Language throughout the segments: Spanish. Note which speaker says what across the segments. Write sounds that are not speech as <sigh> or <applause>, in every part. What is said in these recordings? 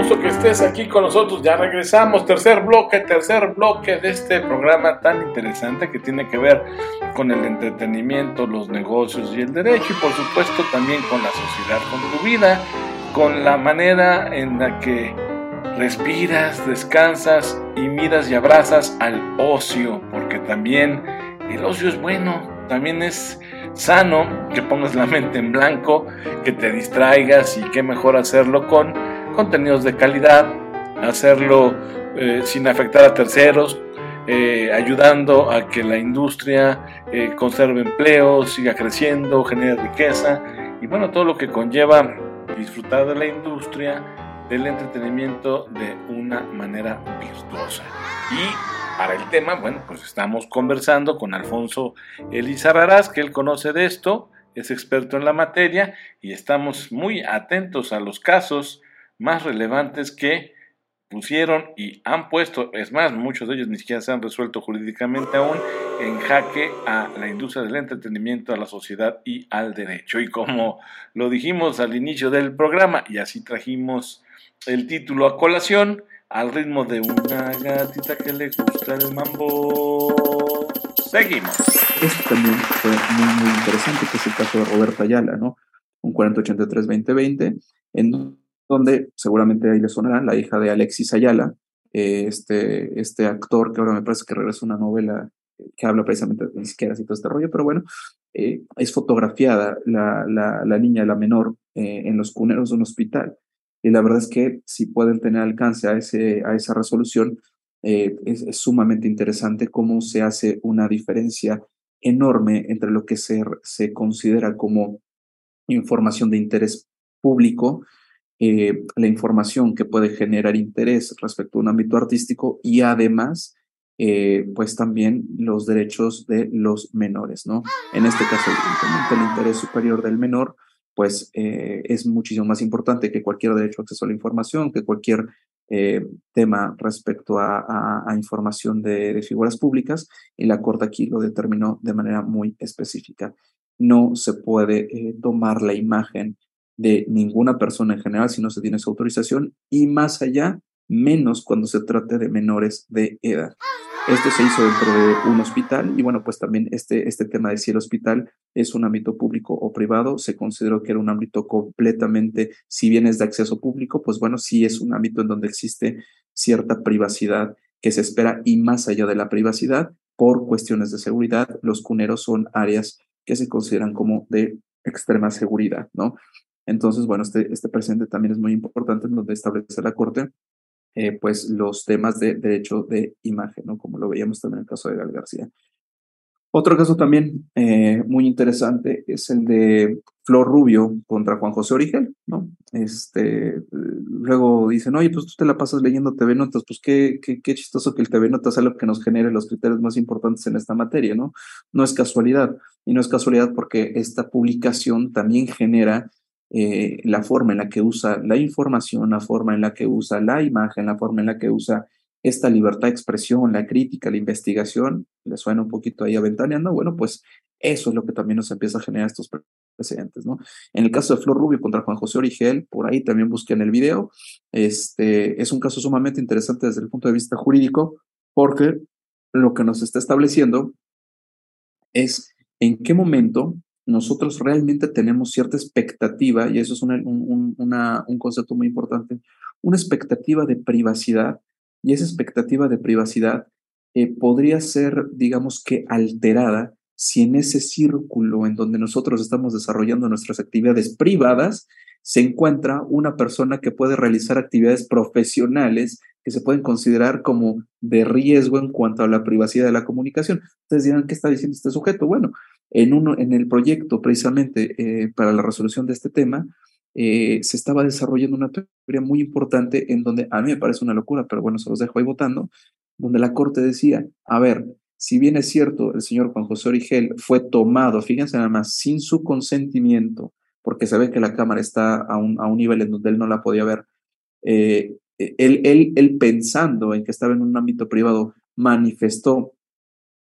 Speaker 1: gusto que estés aquí con nosotros. Ya regresamos. Tercer bloque, tercer bloque de este programa tan interesante que tiene que ver con el entretenimiento, los negocios y el derecho y por supuesto también con la sociedad, con tu vida, con la manera en la que respiras, descansas y miras y abrazas al ocio, porque también el ocio es bueno, también es sano que pongas la mente en blanco, que te distraigas y qué mejor hacerlo con contenidos de calidad, hacerlo eh, sin afectar a terceros, eh, ayudando a que la industria eh, conserve empleos, siga creciendo, genere riqueza y bueno, todo lo que conlleva disfrutar de la industria del entretenimiento de una manera virtuosa. Y para el tema, bueno, pues estamos conversando con Alfonso Elizarrarás, que él conoce de esto, es experto en la materia y estamos muy atentos a los casos más relevantes que pusieron y han puesto, es más, muchos de ellos ni siquiera se han resuelto jurídicamente aún, en jaque a la industria del entretenimiento, a la sociedad y al derecho. Y como lo dijimos al inicio del programa, y así trajimos el título a colación al ritmo de una gatita que le gusta el mambo. Seguimos.
Speaker 2: Esto también fue muy, muy interesante, que es el caso de Roberta Ayala, ¿no? Un 4083-2020, en donde seguramente ahí le sonará la hija de Alexis Ayala, eh, este, este actor que ahora me parece que regresa una novela que habla precisamente de ni siquiera así todo este rollo, pero bueno, eh, es fotografiada la, la, niña, la menor, eh, en los cuneros de un hospital. Y la verdad es que si pueden tener alcance a, ese, a esa resolución, eh, es, sumamente interesante cómo se hace una diferencia enorme entre lo que se, se considera como información de interés público, eh, la información que puede generar interés respecto a un ámbito artístico y además, eh, pues también los derechos de los menores, ¿no? En este caso, el interés superior del menor pues eh, es muchísimo más importante que cualquier derecho a acceso a la información, que cualquier tema respecto a, información de, figuras públicas, y la Corte aquí lo determinó de manera muy específica. No se puede tomar la imagen de ninguna persona en general si no se tiene su autorización, y más allá, menos cuando se trate de menores de edad. Esto se hizo dentro de un hospital y bueno, pues también este, este tema de si el hospital es un ámbito público o privado, se consideró que era un ámbito completamente, si bien es de acceso público, pues bueno, sí es un ámbito en donde existe cierta privacidad que se espera y más allá de la privacidad, por cuestiones de seguridad, los cuneros son áreas que se consideran como de extrema seguridad, ¿no? Entonces, bueno, este, este presente también es muy importante en donde establece la Corte eh, pues los temas de derecho de imagen, ¿no? como lo veíamos también en el caso de Gal García. Otro caso también eh, muy interesante es el de Flor Rubio contra Juan José Origel, ¿no? Este, luego dicen, oye, pues tú te la pasas leyendo TV Notas, pues qué, qué, qué chistoso que el TV Notas sea lo que nos genere los criterios más importantes en esta materia, ¿no? No es casualidad, y no es casualidad porque esta publicación también genera eh, la forma en la que usa la información, la forma en la que usa la imagen, la forma en la que usa esta libertad de expresión, la crítica, la investigación, le suena un poquito ahí aventaneando, bueno, pues eso es lo que también nos empieza a generar estos precedentes, ¿no? En el caso de Flor Rubio contra Juan José Origel, por ahí también busqué en el video, este, es un caso sumamente interesante desde el punto de vista jurídico, porque lo que nos está estableciendo es en qué momento nosotros realmente tenemos cierta expectativa, y eso es un, un concepto muy importante, una expectativa de privacidad, y esa expectativa de privacidad eh, podría ser, digamos que, alterada si en ese círculo en donde nosotros estamos desarrollando nuestras actividades privadas, se encuentra una persona que puede realizar actividades profesionales que se pueden considerar como de riesgo en cuanto a la privacidad de la comunicación. Ustedes dirán, ¿qué está diciendo este sujeto? Bueno, en, uno, en el proyecto precisamente eh, para la resolución de este tema, eh, se estaba desarrollando una teoría muy importante en donde a mí me parece una locura, pero bueno, se los dejo ahí votando, donde la Corte decía, a ver, si bien es cierto, el señor Juan José Origel fue tomado, fíjense nada más, sin su consentimiento, porque se ve que la cámara está a un, a un nivel en donde él no la podía ver, eh, él, él, él pensando en que estaba en un ámbito privado, manifestó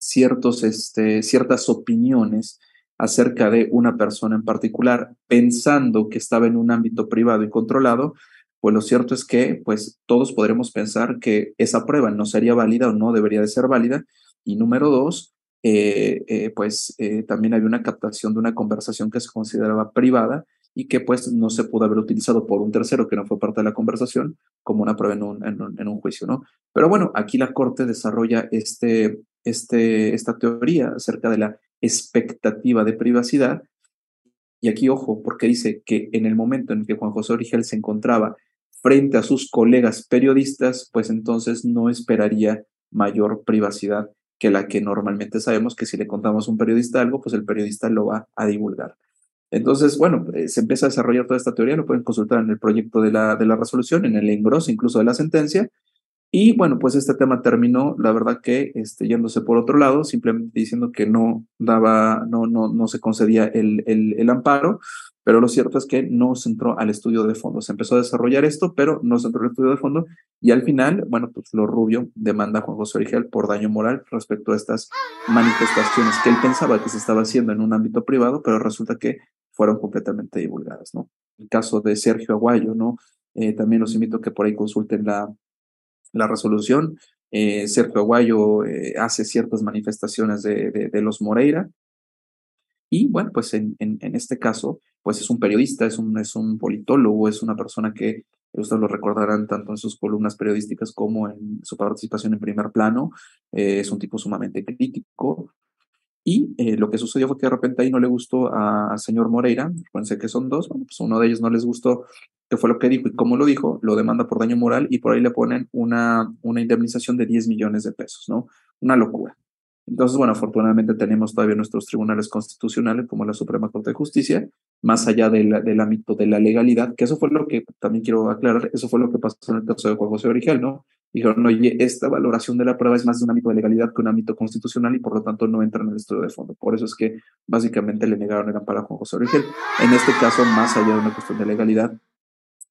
Speaker 2: ciertos, este, ciertas opiniones acerca de una persona en particular, pensando que estaba en un ámbito privado y controlado, pues lo cierto es que pues todos podremos pensar que esa prueba no sería válida o no debería de ser válida. Y número dos, eh, eh, pues eh, también había una captación de una conversación que se consideraba privada y que pues no se pudo haber utilizado por un tercero que no fue parte de la conversación como una prueba en un, en un, juicio, ¿no? Pero bueno, aquí la Corte desarrolla este, este, esta teoría acerca de la expectativa de privacidad y aquí ojo, porque dice que en el momento en que Juan José Origel se encontraba frente a sus colegas periodistas, pues entonces no esperaría mayor privacidad que la que normalmente sabemos que si le contamos a un periodista algo, pues el periodista lo va a divulgar. Entonces, bueno, eh, se empieza a desarrollar toda esta teoría, lo pueden consultar en el proyecto de la, de la resolución, en el engroso incluso de la sentencia. Y bueno, pues este tema terminó, la verdad que este, yéndose por otro lado, simplemente diciendo que no daba, no, no, no se concedía el, el, amparo, pero lo cierto es que no se entró al estudio de fondo. Se empezó a desarrollar esto, pero no se entró al estudio de fondo. Y al final, bueno, pues lo rubio demanda a Juan José Origel por daño moral respecto a estas manifestaciones que él pensaba que se estaba haciendo en un ámbito privado, pero resulta que fueron completamente divulgadas, ¿no? El caso de Sergio Aguayo, ¿no? Eh, también los invito a que por ahí consulten la, la resolución. Eh, Sergio Aguayo eh, hace ciertas manifestaciones de, los Moreira, y bueno, pues en, este caso, pues es un periodista, es un, es un politólogo, es una persona que ustedes lo recordarán tanto en sus columnas periodísticas como en su participación en primer plano. Eh, es un tipo sumamente crítico. Y eh, lo que sucedió fue que de repente ahí no le gustó al señor Moreira, pensé que son dos, bueno, pues uno de ellos no les gustó qué fue lo que dijo y cómo lo dijo, lo demanda por daño moral y por ahí le ponen una, una indemnización de 10 millones de pesos, ¿no? Una locura. Entonces, bueno, afortunadamente tenemos todavía nuestros tribunales constitucionales como la Suprema Corte de Justicia, más allá del ámbito de la legalidad, que eso fue lo que también quiero aclarar, eso fue lo que pasó en el caso de Juan José Origel, ¿no? Dijeron, oye, esta valoración de la prueba es más de un ámbito de legalidad que un ámbito constitucional y por lo tanto no entra en el estudio de fondo. Por eso es que básicamente le negaron el amparo a Juan José Origel. En este caso, más allá de una cuestión de legalidad,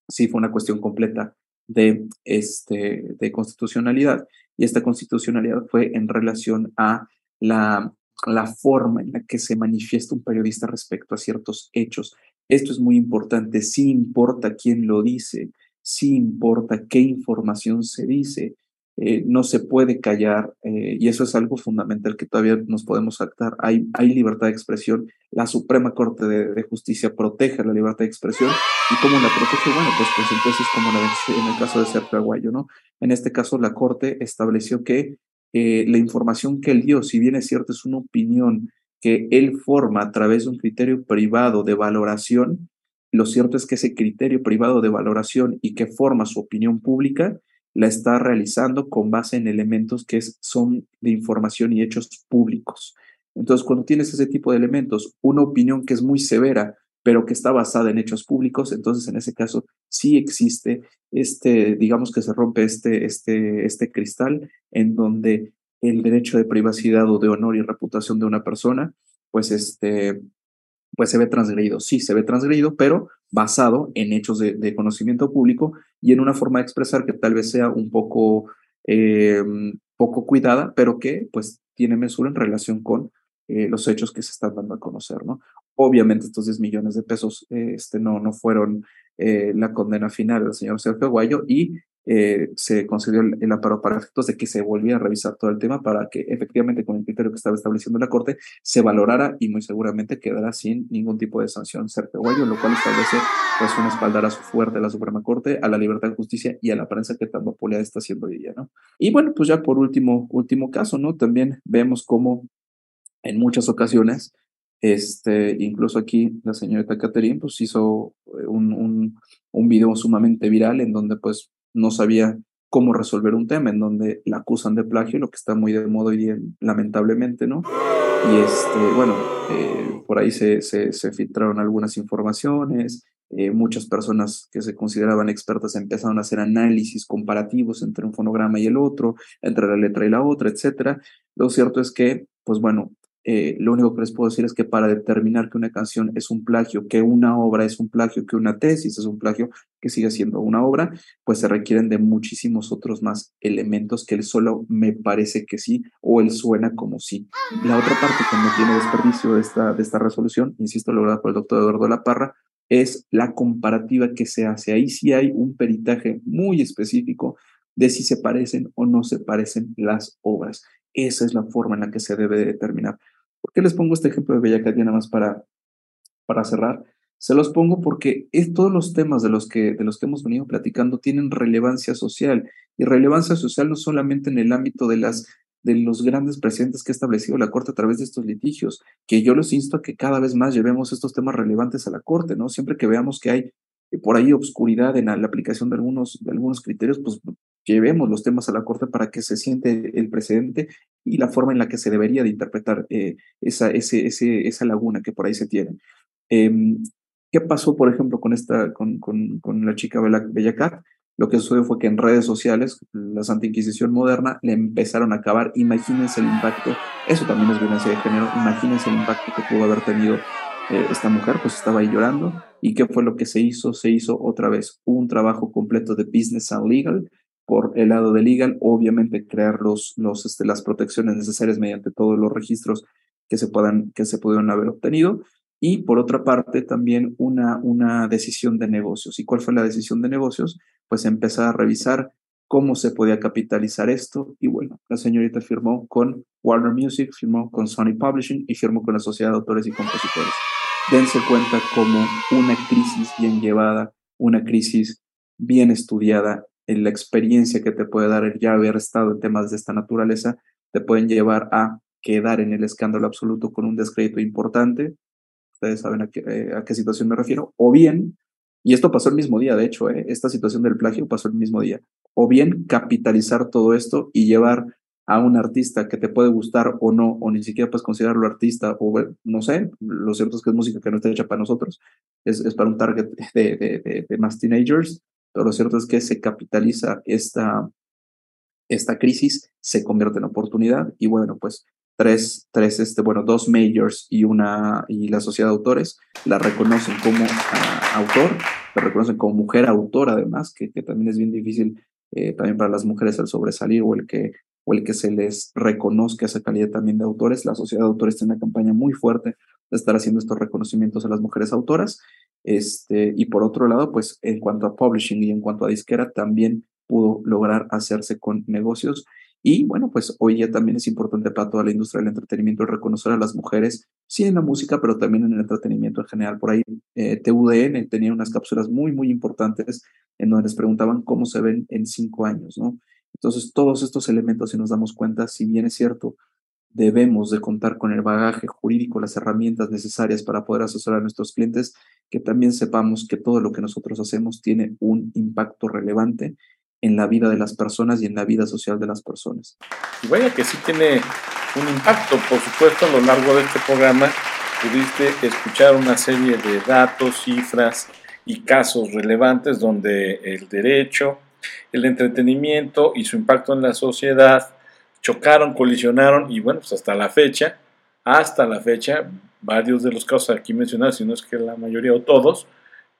Speaker 2: sí fue una cuestión completa de, este, de constitucionalidad y esta constitucionalidad fue en relación a la, la forma en la que se manifiesta un periodista respecto a ciertos hechos. Esto es muy importante, sí importa quién lo dice, sí importa qué información se dice, eh, no se puede callar eh, y eso es algo fundamental que todavía nos podemos saltar. Hay, hay libertad de expresión, la Suprema Corte de, Justicia protege la libertad de expresión y cómo la protege, bueno, pues, pues entonces como la en el caso de Sergio Aguayo, ¿no? En este caso la Corte estableció que eh, la información que él dio, si bien es cierto, es una opinión que él forma a través de un criterio privado de valoración, lo cierto es que ese criterio privado de valoración y que forma su opinión pública la está realizando con base en elementos que son de información y hechos públicos. Entonces, cuando tienes ese tipo de elementos, una opinión que es muy severa, pero que está basada en hechos públicos, entonces en ese caso sí existe este, digamos que se rompe este, este, este cristal en donde el derecho de privacidad o de honor y reputación de una persona, pues este, pues se ve transgredido. Sí, se ve transgredido, pero basado en hechos de, conocimiento público y en una forma de expresar que tal vez sea un poco, eh, poco cuidada, pero que pues tiene mesura en relación con eh, los hechos que se están dando a conocer, ¿no? Obviamente estos 10 millones de pesos este, no, no fueron eh, la condena final del señor Sergio Guayo y eh, se concedió el, amparo para efectos de que se volviera a revisar todo el tema para que efectivamente con el criterio que estaba estableciendo la Corte se valorara y muy seguramente quedará sin ningún tipo de sanción Sergio Guayo, lo cual establece pues un espaldarazo fuerte a la Suprema Corte, a la libertad de justicia y a la prensa que tan vapuleada está haciendo día, ¿no? Y bueno, pues ya por último, último caso, ¿no? También vemos cómo en muchas ocasiones este, incluso aquí la señorita Catherine pues hizo eh, un, un, un, video sumamente viral en donde pues no sabía cómo resolver un tema, en donde la acusan de plagio, lo que está muy de moda hoy día, lamentablemente, ¿no? Y este, bueno, eh, por ahí se, se, filtraron algunas informaciones, eh, muchas personas que se consideraban expertas empezaron a hacer análisis comparativos entre un fonograma y el otro, entre la letra y la otra, etcétera. Lo cierto es que, pues bueno, eh, lo único que les puedo decir es que para determinar que una canción es un plagio, que una obra es un plagio, que una tesis es un plagio, que sigue siendo una obra, pues se requieren de muchísimos otros más elementos que él solo me parece que sí o él suena como sí. La otra parte que no tiene desperdicio de esta, de esta resolución, insisto, lograda por el doctor Eduardo La Parra, es la comparativa que se hace. Ahí sí hay un peritaje muy específico de si se parecen o no se parecen las obras. Esa es la forma en la que se debe determinar. ¿Por qué les pongo este ejemplo de Bellacat nada más para, para cerrar? Se los pongo porque es, todos los temas de los, que, de los que hemos venido platicando tienen relevancia social y relevancia social no solamente en el ámbito de las de los grandes precedentes que ha establecido la Corte a través de estos litigios, que yo los insto a que cada vez más llevemos estos temas relevantes a la Corte, ¿no? Siempre que veamos que hay eh, por ahí obscuridad en la, aplicación de algunos, de algunos criterios, pues llevemos los temas a la Corte para que se siente el precedente y la forma en la que se debería de interpretar eh, esa, ese, ese, esa laguna que por ahí se tiene. Em, ¿Qué pasó, por ejemplo, con, esta, con, con, con la chica Bellacat? Lo que sucedió fue que en redes sociales, la Santa Inquisición moderna le empezaron a acabar. Imagínense el impacto, eso también es violencia de género, imagínense el impacto que pudo haber tenido eh, esta mujer, pues estaba ahí llorando. ¿Y qué fue lo que se hizo? Se hizo otra vez un trabajo completo de business and legal, por el lado de legal, obviamente crear los, los, este, las protecciones necesarias mediante todos los registros que se, puedan, que se pudieron haber obtenido. Y por otra parte, también una, una decisión de negocios. ¿Y cuál fue la decisión de negocios? Pues empezar a revisar cómo se podía capitalizar esto. Y bueno, la señorita firmó con Warner Music, firmó con Sony Publishing y firmó con la Sociedad de Autores y Compositores. Dense cuenta como una crisis bien llevada, una crisis bien estudiada la experiencia que te puede dar el ya haber estado en temas de esta naturaleza, te pueden llevar a quedar en el escándalo absoluto con un descrédito importante. Ustedes saben a qué, eh, a qué situación me refiero. O bien, y esto pasó el mismo día, de hecho, eh, esta situación del plagio pasó el mismo día. O bien capitalizar todo esto y llevar a un artista que te puede gustar o no, o ni siquiera puedes considerarlo artista, o no sé, lo cierto es que es música que no está hecha para nosotros, es, es para un target de, de, de más teenagers, pero lo cierto es que se capitaliza esta, esta crisis, se convierte en oportunidad y bueno, pues tres, tres este, bueno, dos majors y, una, y la sociedad de autores la reconocen como ah, autor, la reconocen como mujer autor además, que, que también es bien difícil eh, también para las mujeres el sobresalir o el que o el que se les reconozca esa calidad también de autores. La sociedad de autores tiene una campaña muy fuerte de estar haciendo estos reconocimientos a las mujeres autoras este, y por otro lado, pues en cuanto a publishing y en cuanto a disquera, también pudo lograr hacerse con negocios. Y bueno, pues hoy ya también es importante para toda la industria del entretenimiento reconocer a las mujeres, sí en la música, pero también en el entretenimiento en general. Por ahí eh, TUDN tenía unas cápsulas muy, muy importantes en donde les preguntaban cómo se ven en cinco años, ¿no? Entonces, todos estos elementos, si nos damos cuenta, si bien es cierto, debemos de contar con el bagaje jurídico, las herramientas necesarias para poder asesorar a nuestros clientes, que también sepamos que todo lo que nosotros hacemos tiene un impacto relevante en la vida de las personas y en la vida social de las personas.
Speaker 1: Vaya que sí tiene un impacto, por supuesto, a lo largo de este programa pudiste escuchar una serie de datos, cifras y casos relevantes donde el derecho, el entretenimiento y su impacto en la sociedad chocaron, colisionaron y bueno, pues hasta la fecha, hasta la fecha, varios de los casos aquí mencionados, si no es que la mayoría o todos,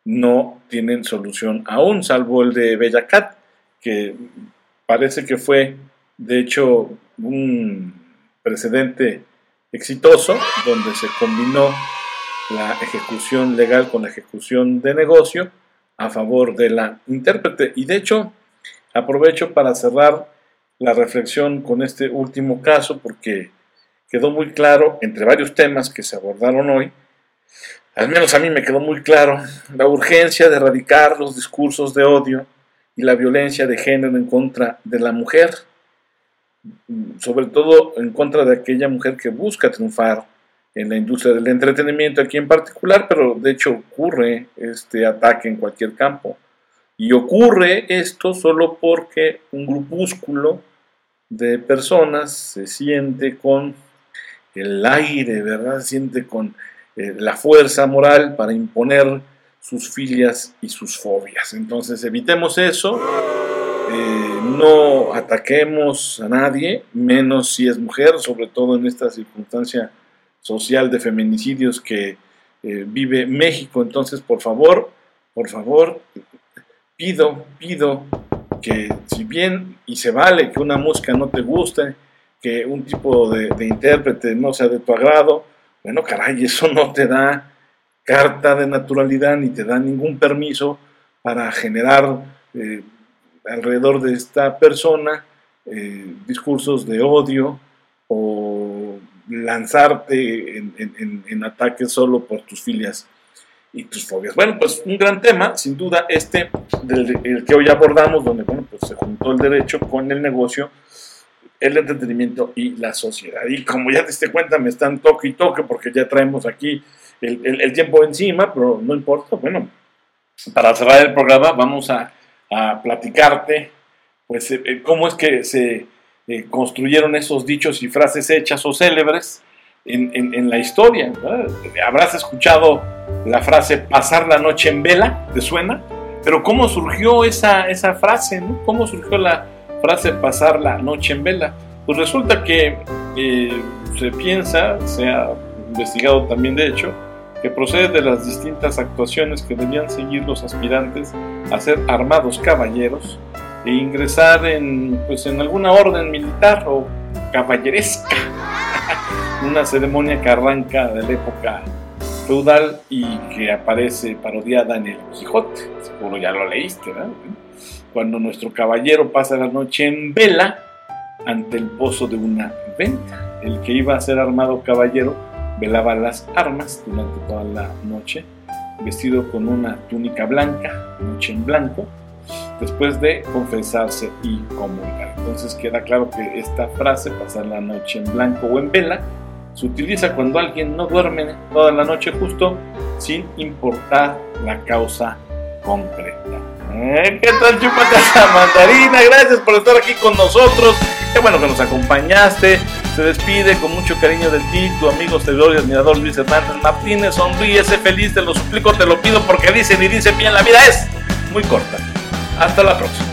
Speaker 1: no tienen solución aún, salvo el de Bellacat, que parece que fue de hecho un precedente exitoso donde se combinó la ejecución legal con la ejecución de negocio a favor de la intérprete. Y de hecho, aprovecho para cerrar la reflexión con este último caso porque quedó muy claro, entre varios temas que se abordaron hoy, al menos a mí me quedó muy claro, la urgencia de erradicar los discursos de odio y la violencia de género en contra de la mujer, sobre todo en contra de aquella mujer que busca triunfar en la industria del entretenimiento aquí en particular, pero de hecho ocurre este ataque en cualquier campo. Y ocurre esto solo porque un grupúsculo de personas se siente con el aire, ¿verdad? Se siente con eh, la fuerza moral para imponer sus filias y sus fobias. Entonces evitemos eso, eh, no ataquemos a nadie, menos si es mujer, sobre todo en esta circunstancia social de feminicidios que eh, vive México. Entonces, por favor, por favor, pido, pido que si bien y se vale que una música no te guste, que un tipo de, intérprete no sea de tu agrado, bueno, caray, <laughs> eso no te da carta de naturalidad ni te da ningún permiso para generar eh, alrededor de esta persona eh, discursos de odio o lanzarte en, ataques solo por tus filias y tus fobias. Bueno, pues un gran tema, sin duda, este del el que hoy abordamos, donde bueno, pues se juntó el derecho con el negocio, el entretenimiento y la sociedad. Y como ya te diste cuenta, me están toque y toque porque ya traemos aquí el, tiempo encima, pero no importa. Bueno, para cerrar el programa vamos a, a platicarte pues eh, eh, cómo es que se eh, construyeron esos dichos y frases hechas o célebres en, la historia. Habrás escuchado la frase pasar la noche en vela, ¿te suena? Pero ¿cómo surgió esa, esa frase? ¿Cómo surgió la frase pasar la noche en vela? Pues resulta que se piensa, se ha investigado también de hecho, que procede de las distintas actuaciones que debían seguir los aspirantes a ser armados caballeros e ingresar en, pues, en alguna orden militar o caballeresca, <laughs> una ceremonia que arranca de la época feudal y que aparece parodiada en el Quijote, seguro ya lo leíste, ¿verdad? Cuando nuestro caballero pasa la noche en vela ante el pozo de una venta, el que iba a ser armado caballero velaba las armas durante toda la noche, vestido con una túnica blanca, noche en blanco, después de confesarse y comulgar. Entonces queda claro que esta frase, pasar la noche en blanco o en vela, se utiliza cuando alguien no duerme toda la noche justo sin importar la causa concreta. Eh, ¿Qué tal chupate esa <laughs> mandarina? Gracias por estar aquí con nosotros. Qué bueno que nos acompañaste. Se despide con mucho cariño de ti, tu amigo, seguidor y admirador Luis Hernández Martínez. Sonríe, sé feliz, te lo suplico, te lo pido porque dicen y dicen bien, la vida es muy corta. Hasta la próxima.